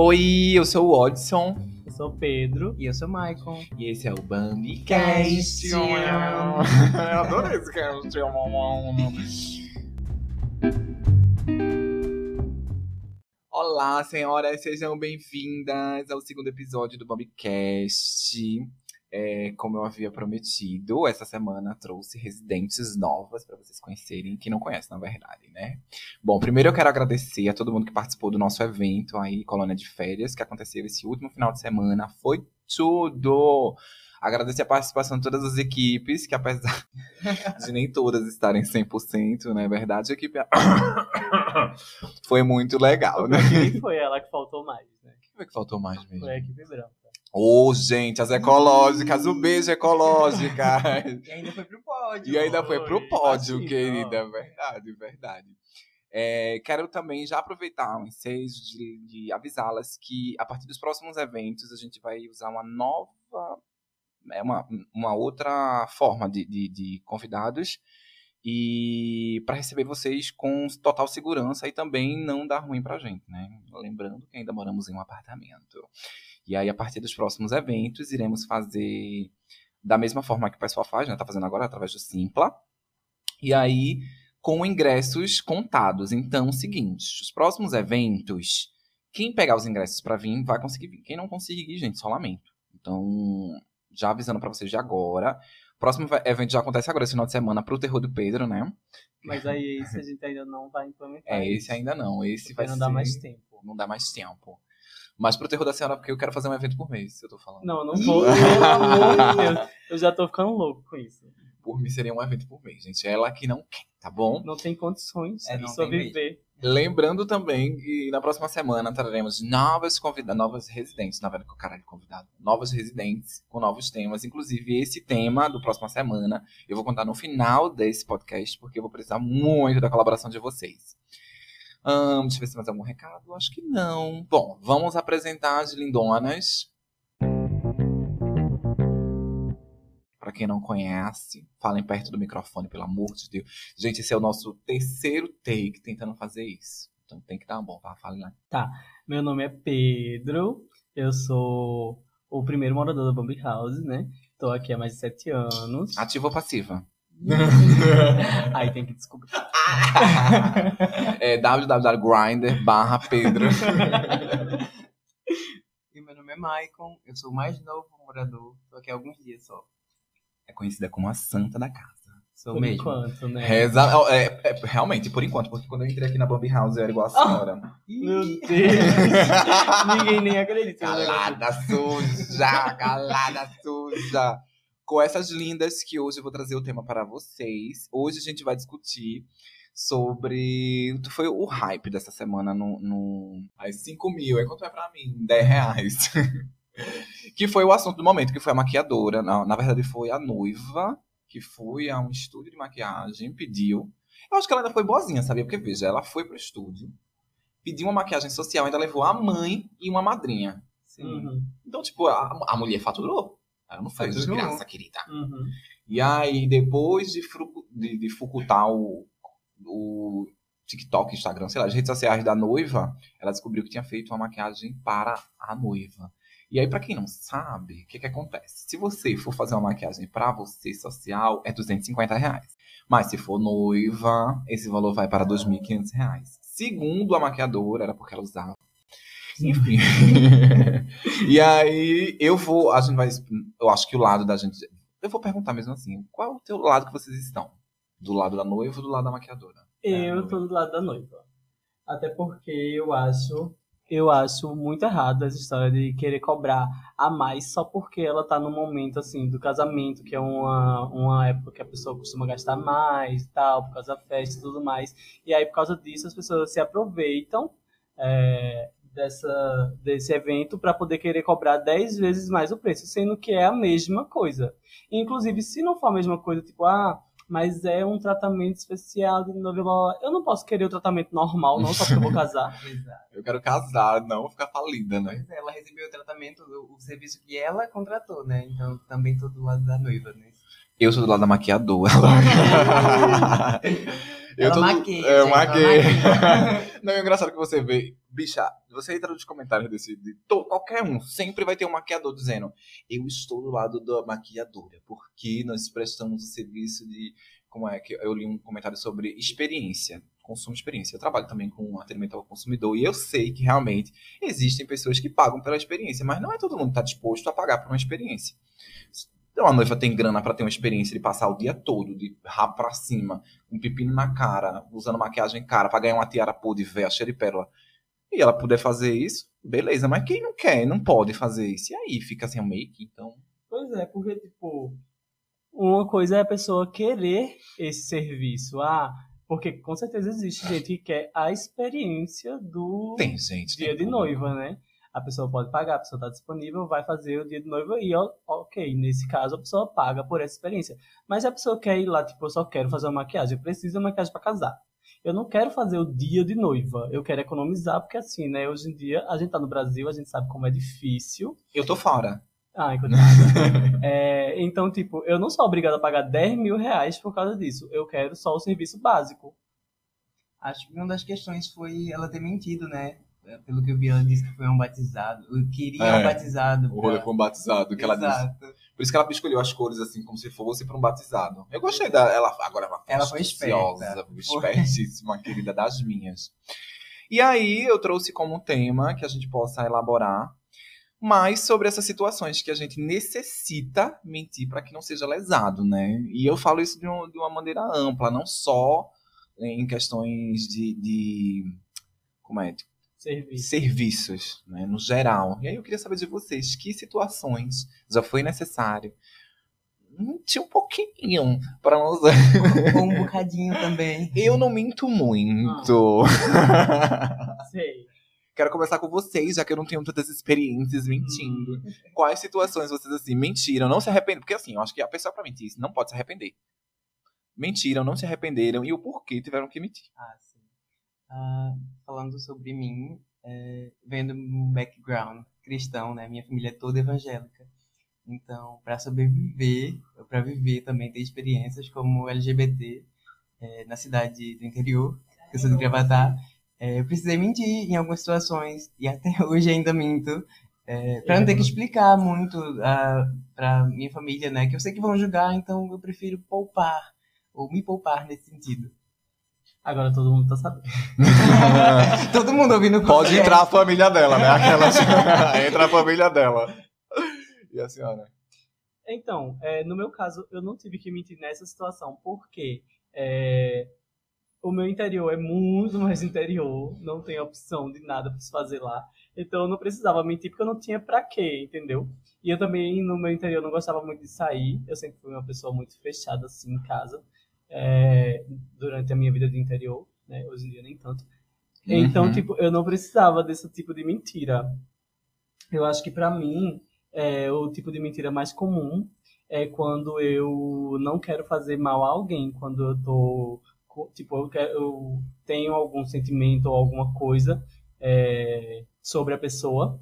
Oi, eu sou o Odson. Eu sou o Pedro. E eu sou o Maicon. E esse é o BambiCast. Cast. eu adorei esse cast. Olá, senhoras, sejam bem-vindas ao segundo episódio do BambiCast. É, como eu havia prometido, essa semana trouxe residentes novas para vocês conhecerem, que não conhecem, na verdade, né? Bom, primeiro eu quero agradecer a todo mundo que participou do nosso evento aí, Colônia de Férias, que aconteceu esse último final de semana. Foi tudo! Agradecer a participação de todas as equipes, que apesar de nem todas estarem 100%, não é verdade? A equipe foi muito legal, né? Foi ela que faltou mais, né? Quem foi que faltou mais mesmo? Foi a equipe branca. Ô, gente, as ecológicas, o beijo ecológica. E ainda foi pro pódio. E ainda foi pro pódio, assim, querida. ó. Verdade, verdade. É, quero também já aproveitar o ensejo de, de avisá-las que a partir dos próximos eventos a gente vai usar uma nova, é uma, uma outra forma de, de, de convidados e para receber vocês com total segurança e também não dar ruim pra gente, né? Lembrando que ainda moramos em um apartamento. E aí, a partir dos próximos eventos, iremos fazer da mesma forma que o pessoal faz, né? Tá fazendo agora através do Simpla. E aí, com ingressos contados. Então, seguinte, os próximos eventos, quem pegar os ingressos para vir vai conseguir vir. Quem não conseguir, gente, só lamento. Então, já avisando para vocês de agora. O próximo evento já acontece agora, esse final de semana, pro Terror do Pedro, né? Mas aí esse a gente ainda não vai implementar. É, esse ainda não. Esse vai não ser... dá mais tempo. Não dá mais tempo. Mas pro Terror da Senhora, porque eu quero fazer um evento por mês, eu tô falando. Não, não vou. Pelo amor de Deus. Eu já tô ficando louco com isso. Por mim seria um evento por mês, gente. Ela que não quer, tá bom? Não tem condições É, de sobreviver. Lembrando também que na próxima semana traremos novas convidadas, novas residentes, na verdade, caralho convidado, novas residentes com novos temas. Inclusive, esse tema do próxima semana eu vou contar no final desse podcast, porque eu vou precisar muito da colaboração de vocês. Ahn, deixa eu ver se tem mais algum recado. Acho que não. Bom, vamos apresentar as lindonas. Pra quem não conhece, falem perto do microfone, pelo amor de Deus. Gente, esse é o nosso terceiro take tentando fazer isso. Então tem que dar um bom, tá? Fale lá. Meu nome é Pedro. Eu sou o primeiro morador da Bambi House, né? Tô aqui há mais de sete anos. Ativa ou passiva? Aí tem que descobrir. é www.grinder barra Pedro. E meu nome é Maicon. Eu sou o mais novo morador. Tô aqui há alguns dias só. É conhecida como a santa da casa. Sou Por mesmo. enquanto, né? Reza, é, é, realmente, por enquanto, porque quando eu entrei aqui na Bambi House eu era igual a senhora. Meu Deus! Ninguém nem acredita. Calada suja, calada suja. Com essas lindas que hoje eu vou trazer o tema para vocês. Hoje a gente vai discutir sobre. Foi o hype dessa semana no. no... As 5 mil. É quanto é pra mim? 10 reais. que foi o assunto do momento, que foi a maquiadora. Na, na verdade, foi a noiva que foi a um estúdio de maquiagem, pediu. Eu acho que ela ainda foi boazinha, sabia? Porque, veja, ela foi pro estúdio, pediu uma maquiagem social, ainda levou a mãe e uma madrinha. Sim. Uhum, Então, tipo, a, a mulher faturou. Ela não fez de graça, querida. uhum. E aí, depois de, de, de fucutar o, o TikTok, Instagram, sei lá, as redes sociais da noiva, ela descobriu que tinha feito uma maquiagem para a noiva. E aí, pra quem não sabe, o que que acontece? Se você for fazer uma maquiagem pra você social, é 250 reais. Mas se for noiva, esse valor vai para 2.500 reais. Segundo a maquiadora, era porque ela usava. Enfim. e aí, eu vou. A gente vai. Eu acho que o lado da gente. Eu vou perguntar mesmo assim: qual é o teu lado que vocês estão? Do lado da noiva ou do lado da maquiadora? Eu tô do lado da noiva. Até porque eu acho. Eu acho muito errado essa história de querer cobrar a mais só porque ela tá no momento assim do casamento, que é uma, uma época que a pessoa costuma gastar mais e tal, por causa da festa e tudo mais. E aí, por causa disso, as pessoas se aproveitam é, dessa, desse evento para poder querer cobrar 10 vezes mais o preço, sendo que é a mesma coisa. Inclusive, se não for a mesma coisa, tipo, ah, mas é um tratamento especial de novela. Eu não posso querer o tratamento normal, não, só porque eu vou casar. Eu quero casar, não ficar falida, né? Pois é, ela recebeu o tratamento, o, o serviço que ela contratou, né? Então também tô do lado da noiva, né? Eu sou do lado da maquiadora. eu tô do- maquia, É, eu gente, maquei. Não, é engraçado que você vê, bicha, você entra nos comentários desse, de to- qualquer um, sempre vai ter um maquiador dizendo, eu estou do lado da maquiadora, porque nós prestamos o serviço de, como é que, eu li um comentário sobre experiência, consumo de experiência. Eu trabalho também com atendimento ao consumidor e eu sei que realmente existem pessoas que pagam pela experiência, mas não é todo mundo que está disposto a pagar por uma experiência. Então a noiva tem grana para ter uma experiência de passar o dia todo, de rabo pra cima, um pepino na cara, usando maquiagem cara, pra ganhar uma tiara pô de véia cheia de pérola. E ela puder fazer isso, beleza. Mas quem não quer, não pode fazer isso. E aí fica assim, o make, então. Pois é, porque, tipo, uma coisa é a pessoa querer esse serviço. Ah, porque com certeza existe gente que quer a experiência do Tem gente. dia tem de noiva, né? A pessoa pode pagar, a pessoa está disponível, vai fazer o dia de noiva e, ó, ok, nesse caso a pessoa paga por essa experiência. Mas se a pessoa quer ir lá, tipo, eu só quero fazer uma maquiagem, eu preciso de uma maquiagem para casar. Eu não quero fazer o dia de noiva, eu quero economizar, porque assim, né, hoje em dia, a gente tá no Brasil, a gente sabe como é difícil. Eu tô fora. Ah, é, então, tipo, eu não sou obrigado a pagar 10 mil reais por causa disso. Eu quero só o serviço básico. Acho que uma das questões foi ela ter mentido, né? É, Pelo que eu vi, ela disse que foi um batizado. Eu queria É, um batizado. O rolê foi um batizado, que ela disse. Exato. Por isso que ela escolheu as cores assim, como se fosse pra um batizado. Eu gostei dela. Ela, agora ela, Ela foi esperta. espertíssima, querida das minhas. E aí eu trouxe como tema que a gente possa elaborar mais sobre essas situações que a gente necessita mentir para que não seja lesado, né? E eu falo isso de, um- de uma maneira ampla, não só em questões de, de como é, Serviço. serviços, né, no geral. E aí eu queria saber de vocês, que situações já foi necessário mentir um pouquinho para não usar. Ou um bocadinho também. Eu não minto muito. Sei. Quero começar com vocês, já que eu não tenho tantas experiências mentindo. Quais situações vocês assim mentiram, não se arrependem? Porque assim, eu acho que a pessoa para mentir não pode se arrepender. Mentiram, não se arrependeram e o porquê tiveram que mentir. Ah, sim. Ah, falando sobre mim, é, vendo um background cristão, né? Minha família é toda evangélica. Então, para sobreviver, para viver também, ter experiências como LGBT é, na cidade do interior, que eu sou de Gravatá, é, eu precisei mentir em algumas situações e até hoje ainda minto. É, para não ter que explicar muito para minha família, né? Que eu sei que vão julgar, então eu prefiro poupar ou me poupar nesse sentido. Agora todo mundo tá sabendo. Todo mundo ouvindo o Pode podcast. entrar a família dela, né? Aquela... Entra a família dela. E a senhora? Então, é, no meu caso, eu não tive que mentir nessa situação, porque é, o meu interior é muito mais interior, não tem opção de nada para se fazer lá. Então eu não precisava mentir porque eu não tinha pra quê, entendeu? E eu também, no meu interior, não gostava muito de sair. Eu sempre fui uma pessoa muito fechada, assim, em casa, é, durante a minha vida de interior, né? Hoje em dia nem tanto. Então, Uhum. tipo, eu não precisava desse tipo de mentira. Eu acho que pra mim, é, o tipo de mentira mais comum é quando eu não quero fazer mal a alguém, quando eu tô, tipo, eu, quero- eu tenho algum sentimento ou alguma coisa é, sobre a pessoa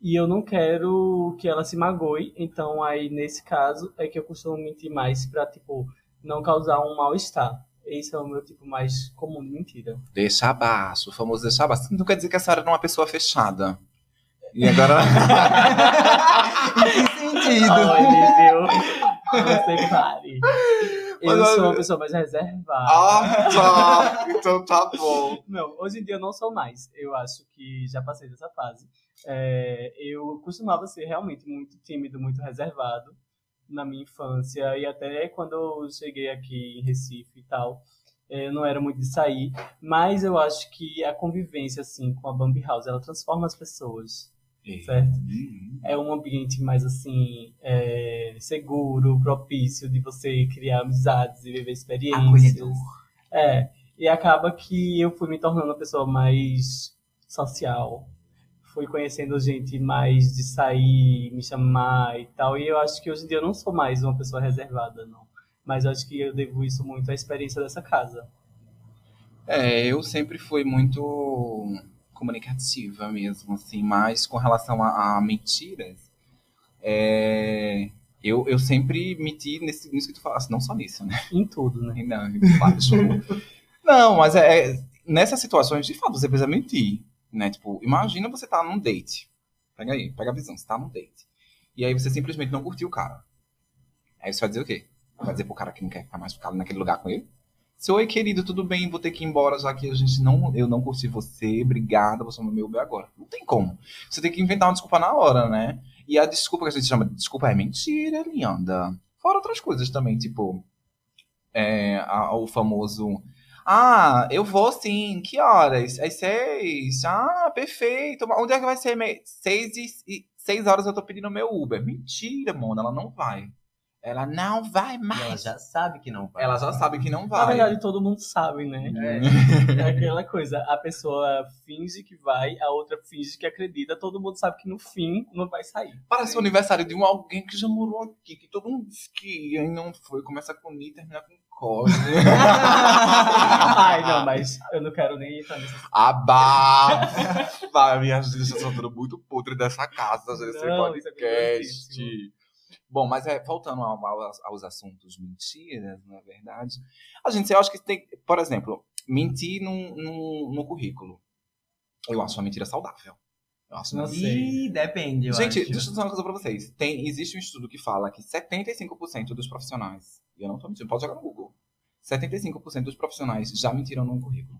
e eu não quero que ela se magoe, então aí nesse caso é que eu costumo mentir mais pra, tipo, não causar um mal-estar. Esse é o meu tipo mais comum de mentira. Deixa abaixo, o famoso deixa abaixo. Não quer dizer que a senhora não é uma pessoa fechada. E agora. Em que sentido? Olha, viu? Você pare. Eu Mas, sou uma pessoa mais reservada. ah, tá. Então tá bom. Não, hoje em dia eu não sou mais. Eu acho que já passei dessa fase. É, eu costumava ser realmente muito tímido, muito reservado na minha infância. E até quando eu cheguei aqui em Recife e tal, é, eu não era muito de sair. Mas eu acho que a convivência, assim, com a Bambi House, ela transforma as pessoas. Certo. Uhum. é um ambiente mais assim é, seguro, propício de você criar amizades e viver experiências. Acolhedor. É, e acaba que eu fui me tornando uma pessoa mais social. Fui conhecendo gente mais de sair, me chamar e tal. E eu acho que hoje em dia eu não sou mais uma pessoa reservada, não. Mas eu acho que eu devo isso muito à experiência dessa casa. É, eu sempre fui muito comunicativa mesmo, assim, mas com relação a, a mentiras, é, Eu, eu sempre meti nesse, nisso que tu falaste, não só nisso, né? Em tudo, né? Não, não mas é, é, nessas situações, de fato, você precisa mentir, né? Tipo, imagina você tá num date. Pega aí, pega a visão, você tá num date. E aí você simplesmente não curtiu o cara. Aí você vai dizer o quê? Vai dizer pro cara que não quer ficar mais ficado naquele lugar com ele? Se, oi, querido, tudo bem? Vou ter que ir embora, já que a gente não, eu não curti você. Obrigada, você é meu bem agora. Não tem como. Você tem que inventar uma desculpa na hora, né? E a desculpa que a gente chama de desculpa é mentira, linda. Fora outras coisas também, tipo. É, a, o famoso. Ah, eu vou sim. Que horas? Às seis? Ah, perfeito. Onde é que vai ser? Seis, e, seis horas eu tô pedindo meu Uber. Mentira, mano. Ela não vai. Ela não vai mais. ela já sabe que não vai. Ela já sabe que não vai. Na verdade, todo mundo sabe, né? É. é aquela coisa. A pessoa finge que vai, a outra finge que acredita. Todo mundo sabe que no fim não vai sair. Parece o aniversário de um alguém que já morou aqui, que todo mundo diz que não foi. Começa com I e termina com Cosme. Ai, não, mas eu não quero nem entrar nessa. Abafa! Minhas listas são tudo muito podre dessa casa, desse não, é podcast. É Bom, mas é, voltando ao, aos, aos assuntos mentiras, na é verdade, a gente, eu acho que tem, por exemplo, mentir no, no, no currículo. Eu acho uma mentira saudável. Acho não sei. depende, eu Gente, acho. deixa eu dizer uma coisa pra vocês. Tem, existe um estudo que fala que 75% dos profissionais, e eu não tô mentindo, pode jogar no Google, 75% dos profissionais já mentiram no currículo.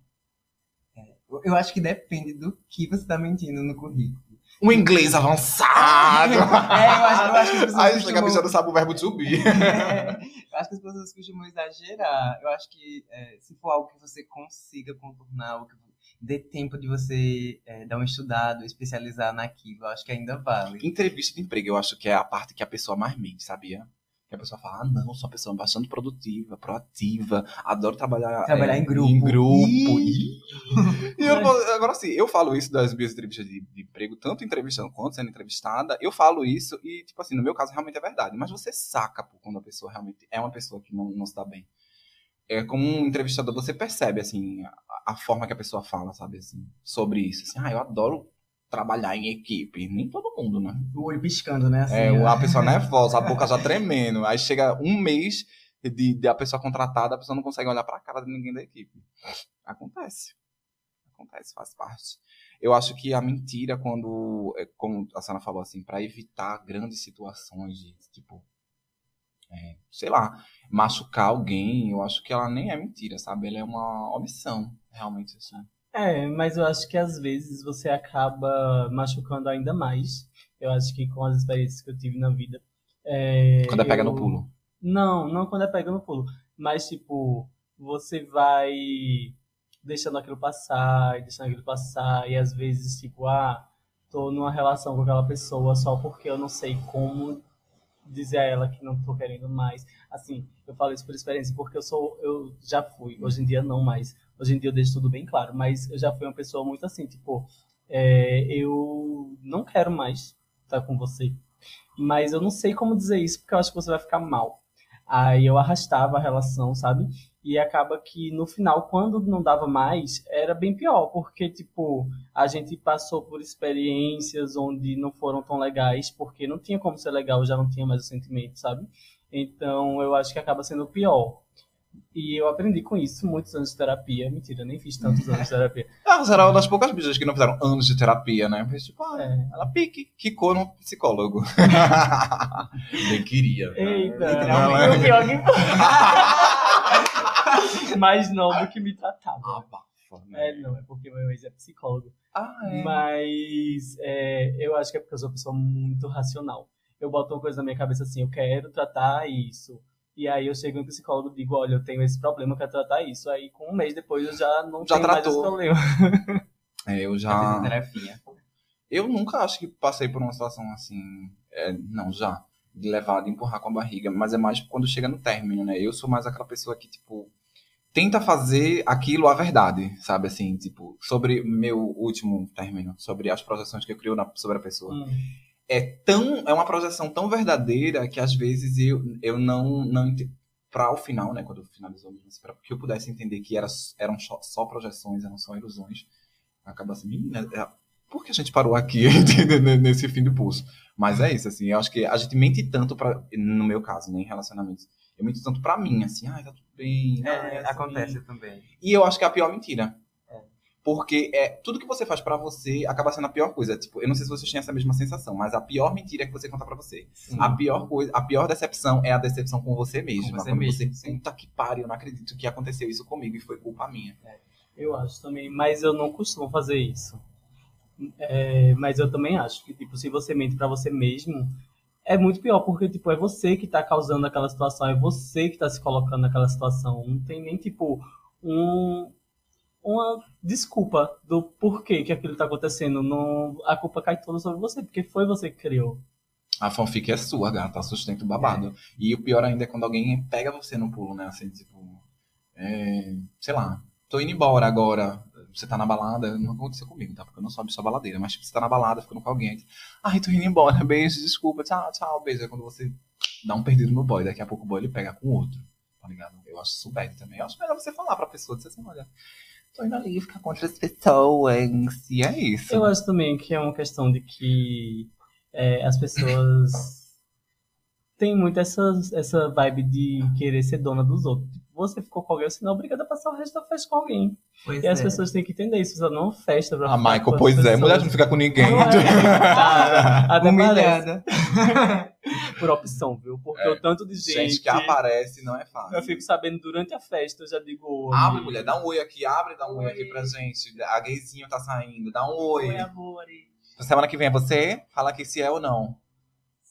É, eu acho que depende do que você tá mentindo no currículo um inglês avançado. é, eu acho, eu acho que as pessoas. Aí costumam... a bicha não sabe o verbo to be. É, eu acho que as pessoas costumam exagerar. Eu acho que é, se for algo que você consiga contornar, algo que dê tempo de você é, dar um estudado, especializar naquilo, eu acho que ainda vale. Entrevista de emprego, eu acho que é a parte que a pessoa mais mente, sabia? Que a pessoa fala, ah, não, sou uma pessoa bastante produtiva, proativa, adoro trabalhar, trabalhar é, em grupo. Em grupo. E, e eu, agora sim, eu falo isso das minhas entrevistas de, de, emprego, tanto entrevistando quanto sendo entrevistada, eu falo isso e, tipo assim, no meu caso realmente é verdade. Mas você saca pô, quando a pessoa realmente é uma pessoa que não, não se dá bem. É, como um entrevistador, você percebe, assim, a, a forma que a pessoa fala, sabe, assim, sobre isso. Assim, ah, eu adoro trabalhar em equipe. Nem todo mundo, né? O olho piscando, né? Assim, é, a pessoa nervosa, a boca já tremendo. Aí chega um mês de, de a pessoa contratada, a pessoa não consegue olhar para a cara de ninguém da equipe. Acontece. Acontece, faz parte. Eu acho que a mentira, quando, é, como a Sana falou assim, para evitar grandes situações de, tipo, é, sei lá, machucar alguém, eu acho que ela nem é mentira, sabe? Ela é uma omissão, realmente, assim. É, mas eu acho que às vezes você acaba machucando ainda mais. Eu acho que com as experiências que eu tive na vida. É, quando é pega eu... no pulo. Não, não quando é pega no pulo. Mas, tipo, você vai deixando aquilo passar, e deixando aquilo passar, e às vezes, tipo, ah, tô numa relação com aquela pessoa só porque eu não sei como dizer a ela que não tô querendo mais. Assim, eu falo isso por experiência, porque eu sou, eu já fui, hoje em dia não mais. Hoje em dia eu deixo tudo bem claro, mas eu já fui uma pessoa muito assim, tipo, é, eu não quero mais estar com você. Mas eu não sei como dizer isso, porque eu acho que você vai ficar mal. Aí eu arrastava a relação, sabe? E acaba que no final, quando não dava mais, era bem pior, porque, tipo, a gente passou por experiências onde não foram tão legais, porque não tinha como ser legal, já não tinha mais o sentimento, sabe? Então eu acho que acaba sendo pior. E eu aprendi com isso, muitos anos de terapia. Mentira, nem fiz tantos anos de terapia. Ah, você era uma das poucas bichas que não fizeram anos de terapia, né? Mas, tipo, ah, é. ela pique, quicou no psicólogo. Nem queria. Eita, não, é. o pior que... Mais não do que me tratava. Ah, bafa, né? É, não, é porque meu ex é psicólogo. Ah, é. Mas é, eu acho que é porque eu sou uma pessoa muito racional. Eu boto uma coisa na minha cabeça assim, eu quero tratar isso e aí eu chego no psicólogo e digo, olha, eu tenho esse problema, eu quero tratar isso. Aí com um mês depois eu já não já tenho tratou. mais esse problema. É, eu já... Eu nunca acho que passei por uma situação assim, é, não, já, de levar, de empurrar com a barriga, mas é mais quando chega no término, né? Eu sou mais aquela pessoa que, tipo, tenta fazer aquilo a verdade, sabe? Assim, tipo, sobre meu último término, sobre as projeções que eu crio na, sobre a pessoa. Hum é tão é uma projeção tão verdadeira que às vezes eu, eu não não para o final, né, quando finalizou mesmo, para que eu pudesse entender que era, eram só, só projeções, eram só ilusões, acaba assim, menina, é, por que a gente parou aqui nesse fim do pulso? Mas é isso, assim, eu acho que a gente mente tanto para no meu caso, né, em relacionamentos. Eu minto tanto pra mim, assim, ai, tá tudo bem. É, ai, assim. acontece também. E eu acho que é a pior mentira. Porque é, tudo que você faz pra você acaba sendo a pior coisa. Tipo, eu não sei se vocês têm essa mesma sensação, mas a pior mentira é que você conta pra você. Sim. A pior coisa, a pior decepção é a decepção com você mesmo. Com você Quando mesmo, você, puta que pariu, eu não acredito que aconteceu isso comigo e foi culpa minha. Eu acho também, mas eu não costumo fazer isso. É, mas eu também acho que, tipo, se você mente pra você mesmo, é muito pior, porque, tipo, é você que tá causando aquela situação, é você que tá se colocando naquela situação. Não tem nem, tipo, um, uma desculpa do porquê que aquilo tá acontecendo. Não, a culpa cai toda sobre você, porque foi você que criou. A fanfic é sua, gata, sustenta o babado. E o pior ainda é quando alguém pega você no pulo, né? Assim, tipo, é, sei lá, tô indo embora agora. Você tá na balada, não aconteceu comigo, tá? Porque eu não sou uma pessoa baladeira, mas tipo, você tá na balada, ficando com alguém. aí, Ai, tô indo embora, beijo, desculpa, tchau, tchau, beijo. É quando você dá um perdido no boy, daqui a pouco o boy ele pega com outro, tá ligado? Eu acho isso bad também. Eu acho melhor você falar pra pessoa, dizer assim, olha, tô indo ali ficar com outras pessoas. E é isso. Eu acho também que é uma questão de que é, as pessoas têm muito essa, essa vibe de querer ser dona dos outros. Você ficou com alguém, você não é obrigada a passar o resto da festa com alguém. Pois E as é. pessoas têm que entender isso. Você não festa pra Ah, ficar com Michael, as pois é, mulher não fica com ninguém. Não é, Humilhada. parece, por opção, viu? Porque É. o tanto de gente, Gente que aparece não é fácil. eu fico sabendo durante a festa, eu já digo oi. Abre, mulher, dá um oi aqui, abre, dá um oi, Oi. aqui pra gente. A gayzinho tá saindo, dá um oi. Oi, amor. Semana que vem é você? Fala que se é ou não.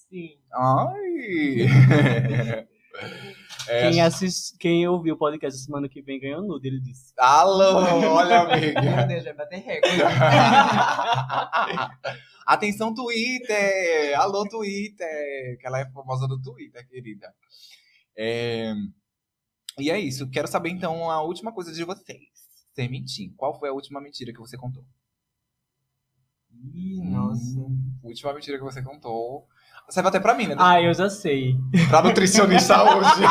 Sim. Ai! É, Quem, assist... Quem ouviu o podcast semana que vem ganhou nude, ele disse. Alô, olha, Meu amiga. Deus, vai bater recorde. Atenção, Twitter! Alô, Twitter! Que ela é famosa do Twitter, querida. É, E é isso. Quero saber, então, a última coisa de vocês. Sem mentir. Qual foi a última mentira que você contou? Nossa. Hum, última mentira que você contou. Serve até pra mim, né? Ah, eu já sei. Pra nutricionista hoje.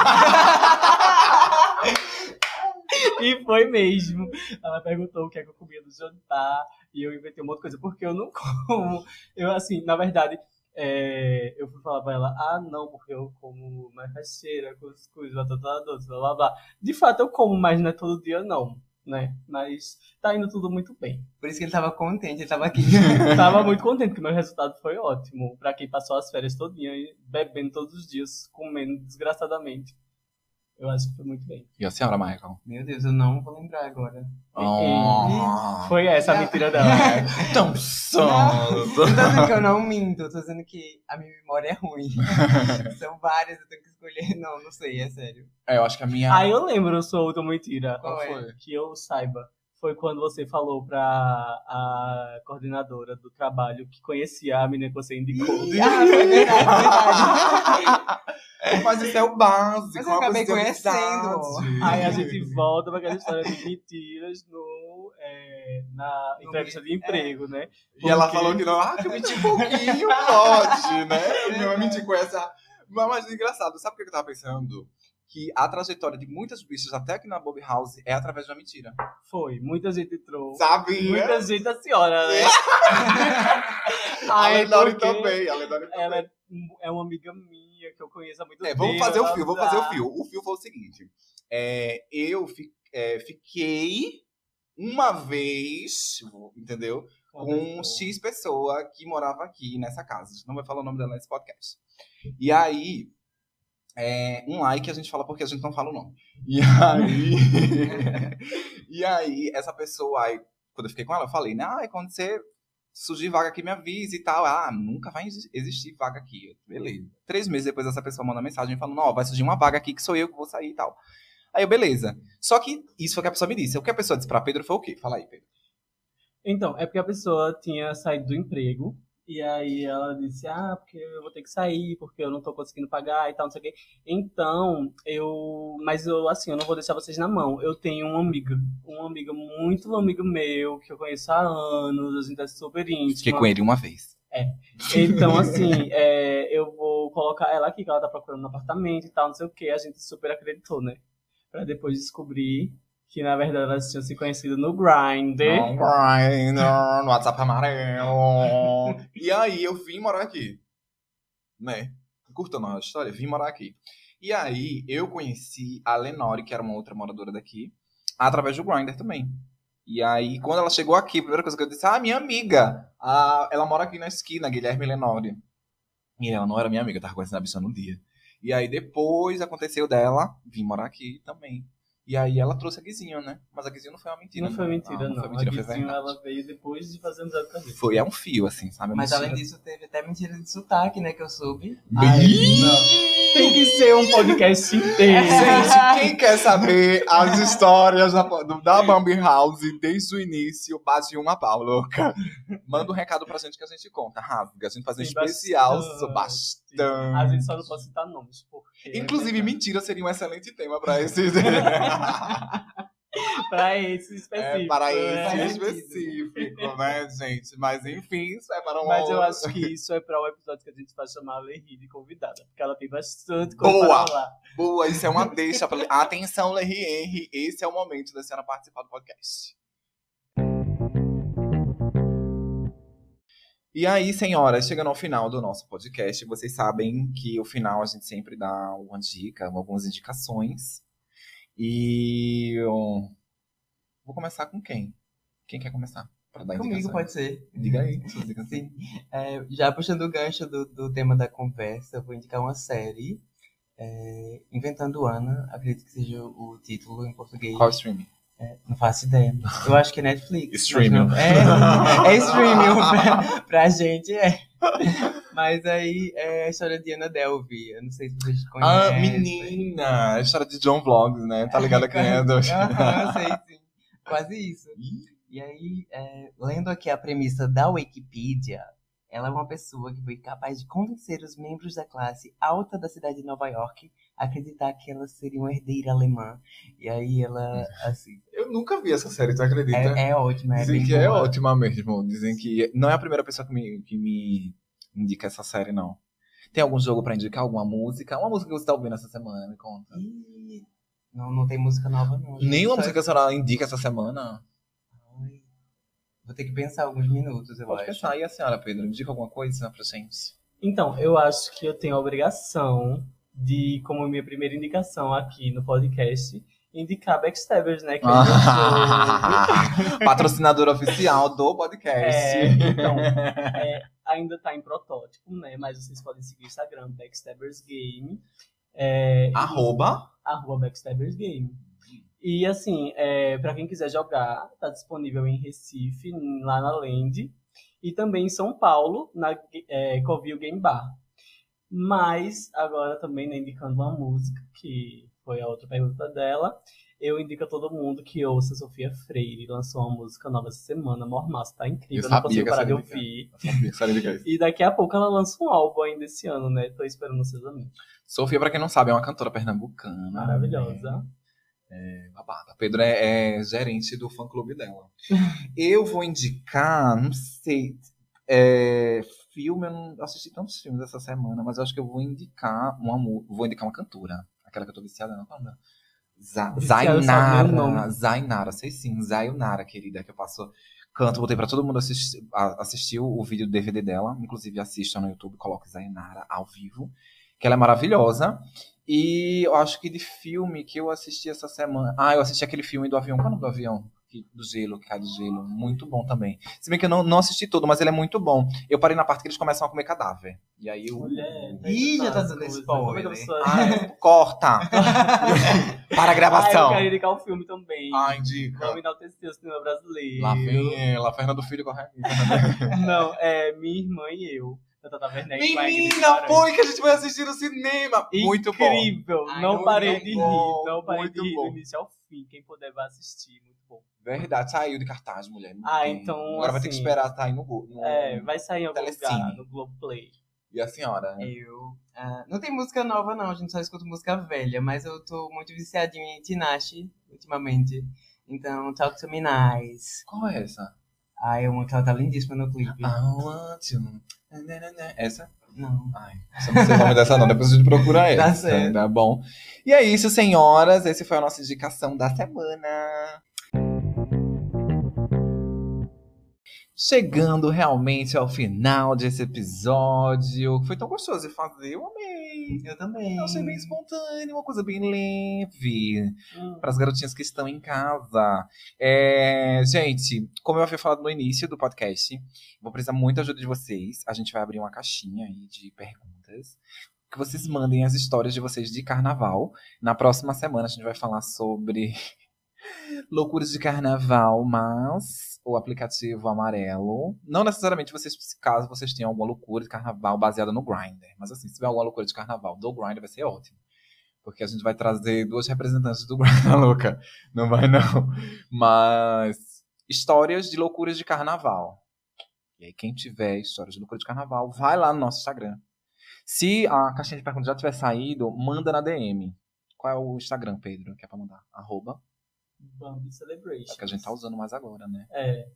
E foi mesmo. Ela perguntou o que é que eu comia no jantar e eu inventei uma outra coisa, porque eu não como. Eu, assim, na verdade, é, eu fui falar pra ela, ah, não, porque eu como macaxeira, cuscuz, batata doce, blá blá blá. De fato, eu como, mas não é todo dia, não. Né? Mas tá indo tudo muito bem. Por isso que ele tava contente, ele tava aqui. Tava muito contente que meu resultado foi ótimo. Pra quem passou as férias todinhas, bebendo todos os dias, comendo desgraçadamente. Eu acho que foi muito bem. E a senhora, Michael? Meu Deus, eu não vou lembrar agora. Oh. Foi essa a mentira dela. Tão Não sonso. tô dizendo que eu não minto, eu tô dizendo que a minha memória é ruim. São várias, eu tenho que escolher. Não, não sei, é sério. É, eu acho que a minha. Ah, eu lembro sua outra mentira. Qual é? foi? Que eu saiba. Foi quando você falou pra a coordenadora do trabalho que conhecia a menina que você indicou. Ah, foi verdade, verdade. Mas isso é o básico. Mas é eu acabei conhecendo. Aí a gente volta pra aquela história de mentiras no, é, na entrevista de emprego, né? E ela Porque- falou que não. Ah, que eu menti um pouquinho, pode, né? Não menti com essa. Mas, mas engraçado, sabe o que eu tava pensando? Que a trajetória de muitas bichas, até aqui na Bob House, é através de uma mentira. Foi. Muita gente entrou. Sabia? Muita gente a senhora, né? A Ai, Lenore também, a Lenore também. Ela é, é uma amiga minha que eu conheço há muito É, tempo. vamos fazer o fio, vamos fazer o dá- fio. O fio foi o seguinte. é, eu fi- é, fiquei uma vez, entendeu? Com um X pessoa que morava aqui nessa casa. A gente não vai falar o nome dela nesse podcast. E aí, é, um like a gente fala porque a gente não fala o nome. E aí, e aí essa pessoa, aí, quando eu fiquei com ela, eu falei, né? Ah, quando você surgir vaga aqui, me avise e tal. Ah, nunca vai exi- existir vaga aqui. Beleza. Três meses depois, essa pessoa manda mensagem falando, ó, vai surgir uma vaga aqui que sou eu que vou sair e tal. Aí eu, beleza. Só que isso foi o que a pessoa me disse. O que a pessoa disse pra Pedro foi o quê? Fala aí, Pedro. Então, é porque a pessoa tinha saído do emprego. E aí ela disse, ah, porque eu vou ter que sair, porque eu não tô conseguindo pagar e tal, não sei o quê. Então, eu. Mas eu, assim, eu não vou deixar vocês na mão. Eu tenho uma amiga, uma amiga muito amigo meu, que eu conheço há anos, a gente é super íntima. Fiquei com ele uma vez. Então, assim, é, eu vou colocar ela aqui, que ela tá procurando um apartamento e tal, não sei o que. A gente super acreditou, né? Pra depois descobrir que na verdade elas tinham se conhecido no Grindr. No Grindr, no WhatsApp amarelo. e aí eu vim morar aqui. Né? Curtando a história, vim morar aqui. E aí eu conheci a Lenore, que era uma outra moradora daqui, através do Grindr também. E aí, quando ela chegou aqui, a primeira coisa que eu disse, ah, minha amiga, ah, ela mora aqui na esquina, Guilherme Lenore. E ela não era minha amiga, eu tava conhecendo a bicha no dia. E aí depois aconteceu dela, vim morar aqui também. E aí ela trouxe a Guizinho, né? Mas a Guizinho não foi uma mentira. Não foi mentira, Ah, não. foi mentira, a Guizinho, ela veio depois de fazer amizade com a gente. Foi, é um fio, assim, sabe? Mas Mentira. além disso, teve até mentira de sotaque, né? Que eu soube. Ai, não. Tem que ser um podcast inteiro. Gente, quem quer saber as histórias da, da Bambi House desde o início, bate uma pau, louca. Manda um recado pra gente que a gente conta. Rasga, a gente faz um especial bastante. A gente só não pode citar nomes, porque... Inclusive, mentira seria um excelente tema pra esse. Pra esse específico. é, para esse né? né? específico, né, gente? Mas enfim, isso é para um Mas eu acho que isso é para o episódio que a gente vai chamar a Lerri de convidada. Porque ela tem bastante coisa Boa! para falar. Boa, isso é uma deixa pra. Atenção, Larry Henry, esse é o momento da senhora participar do podcast. E aí, senhoras, chegando ao final do nosso podcast, vocês sabem que o final a gente sempre dá uma dica, algumas indicações. E eu vou começar com quem? Quem quer começar? Comigo indicações? pode ser. Diga aí. Sim. É, já puxando o gancho do, do tema da conversa, eu vou indicar uma série. é, Inventando Ana, acredito que seja o título em português. Qual streaming? Não faço ideia. Eu acho que é Netflix. Streaming. É, é streaming. pra, pra gente é. Mas aí é a história de Ana Delvey. Eu não sei se vocês conhecem. Ah, menina! A história de John Vlogs, né? Tá ligada quem é? Aham, sei sim. Quase isso. E aí, é, lendo aqui a premissa da Wikipedia, ela é uma pessoa que foi capaz de convencer os membros da classe alta da cidade de Nova York a acreditar que ela seria uma herdeira alemã. E aí ela, assim, Eu nunca vi essa série, tu acredita? é, é ótima, é Dizem que é boa. ótima mesmo. Dizem que não é a primeira pessoa que me, que me indica essa série, não. Tem algum jogo pra indicar? Alguma música? Uma música que você tá ouvindo essa semana, me conta. Ih, Não, não tem música nova, não. Nenhuma música que a senhora indica essa semana? Vou ter que pensar alguns minutos, eu Pode acho. pensar. E a senhora, Pedro? Indica alguma coisa pra gente? Então, eu acho que eu tenho a obrigação de, como minha primeira indicação aqui no podcast, indicar Backstabbers, né? Que é. Patrocinadora oficial do podcast. É, então, é, ainda tá em protótipo, né? Mas vocês podem seguir o Instagram, Backstabbers Game. É, Arroba. arroba Backstabbers Game. E assim, é, para quem quiser jogar, tá disponível em Recife, lá na Land, e também em São Paulo, na é, Covil Game Bar. Mas, agora também né, indicando uma música, que foi a outra pergunta dela, eu indico a todo mundo que ouça Sofia Freire, lançou uma música nova essa semana, Mormaço, tá incrível, Eu não consigo parar de ouvir. E daqui a pouco ela lança um álbum ainda esse ano, né? Tô esperando seus amigos. Sofia, pra quem não sabe, é uma cantora pernambucana. Maravilhosa. É, babada. Pedro é, é gerente do fã clube dela. eu vou indicar, não sei. é, filme, eu não assisti tantos filmes essa semana, mas eu acho que eu vou indicar uma vou indicar uma cantora. Aquela que eu tô viciada, é Viciada, sabe meu Zainara. Zainara, sei sim, Zayonara, querida, que eu passo. Canto, botei pra todo mundo assistir, assistir o vídeo do DVD dela. Inclusive, assistam no YouTube, coloque Zainara ao vivo. Que ela é maravilhosa. E eu acho que de filme que eu assisti essa semana. Ah, eu assisti aquele filme do avião. Qual é o nome do avião? Do gelo, que cai do gelo. Muito bom também. Se bem que eu não, não assisti todo, mas ele é muito bom. Eu parei na parte que eles começam a comer cadáver. E aí eu. Mulher, Ih, já tá dando spoiler. Como é pessoa- Ai, corta! Para a Ah, gravação. eu quero indicar o filme também. Ai, indica. Vamos enaltecer o cinema brasileiro. Lá vem ela, Fernando Filho correndo. Não, é minha irmã e eu. Tata Werneck Menina, foi que a gente vai assistir no cinema. Muito bom. Incrível. Ai, não parei de bom, rir. Não parei muito de rir bom. do início ao fim. Quem puder vai assistir. Muito bom. Verdade, saiu de cartaz, mulher. Ah, então, Agora vai ter que assim, esperar sair no no- É, vai sair em algum Telecine. lugar, no Globoplay. E a senhora? Eu. ah, não tem música nova, não. A gente só escuta música velha. Mas eu tô muito viciadinho em Tinashe ultimamente. Então, Talk to Me Nice. Qual é essa? Ai, uma que ela tá lindíssima no clipe. I want you. Essa? Não. Ai, só não sei o nome dessa não, depois a gente procura Tá essa. certo. Tá bom. E é isso, senhoras. Esse foi a nossa indicação da semana. Chegando realmente ao final desse episódio. Foi tão gostoso de fazer, eu amei. Eu também. Eu achei bem espontâneo, uma coisa bem leve Hum. para as garotinhas que estão em casa. É, gente, como eu havia falado no início do podcast, vou precisar muito da ajuda de vocês. A gente vai abrir uma caixinha aí de perguntas. Que vocês mandem as histórias de vocês de carnaval. Na próxima semana a gente vai falar sobre loucuras de carnaval, mas o aplicativo amarelo. Não necessariamente vocês, caso vocês tenham alguma loucura de carnaval baseada no Grindr. Mas assim, se tiver alguma loucura de carnaval do Grindr, vai ser ótimo. Porque a gente vai trazer duas representantes do Grindr louca. Não vai, não. Mas histórias de loucuras de carnaval. E aí, quem tiver histórias de loucura de carnaval, vai lá no nosso Instagram. Se a caixinha de perguntas já tiver saído, manda na DM. Qual é o Instagram, Pedro? Que é pra mandar? Arroba. Bambi Celebration. É que a gente tá usando mais agora, né? É.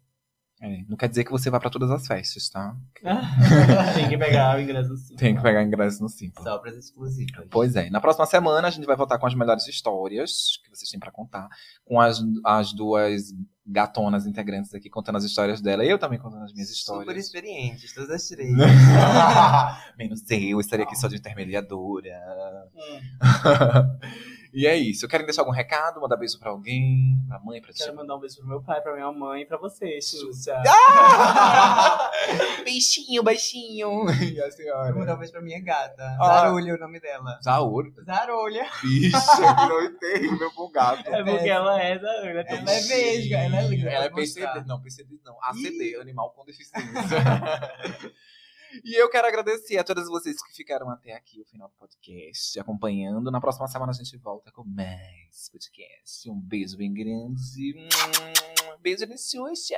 É, não quer dizer que você vai pra todas as festas, tá? Tem que pegar o ingresso sim. Tem que pegar ingresso no Simpla. Só pras exclusivas. Pois é. Na próxima semana a gente vai voltar com as melhores histórias que vocês têm pra contar. Com as, as duas gatonas integrantes aqui contando as histórias dela. E eu também contando as minhas Super histórias. experientes, todas as três. Menos eu, estaria aqui só de intermediadora. Hum. e é isso. Querem deixar algum recado? Mandar beijo pra alguém? Pra mãe, pra tia? Quero mandar um beijo pro meu pai, pra minha mãe e pra você, Xuxa. Beijinho, baixinho. E a Vou senhora? mandar um beijo pra minha gata. Ah. Zarolha é o nome dela. Zaur. Zarolha. Bicha, que nome terrível pro gato. É porque ela é da. Ela, Ela é vesga, ela é linda. Ela é. PCD. Não, PCD não. ACD, Animal com Deficiência. e eu quero agradecer a todas vocês que ficaram até aqui, o final do podcast, acompanhando. Na próxima semana a gente volta com mais podcast. Um beijo bem grande. Beijo delicioso.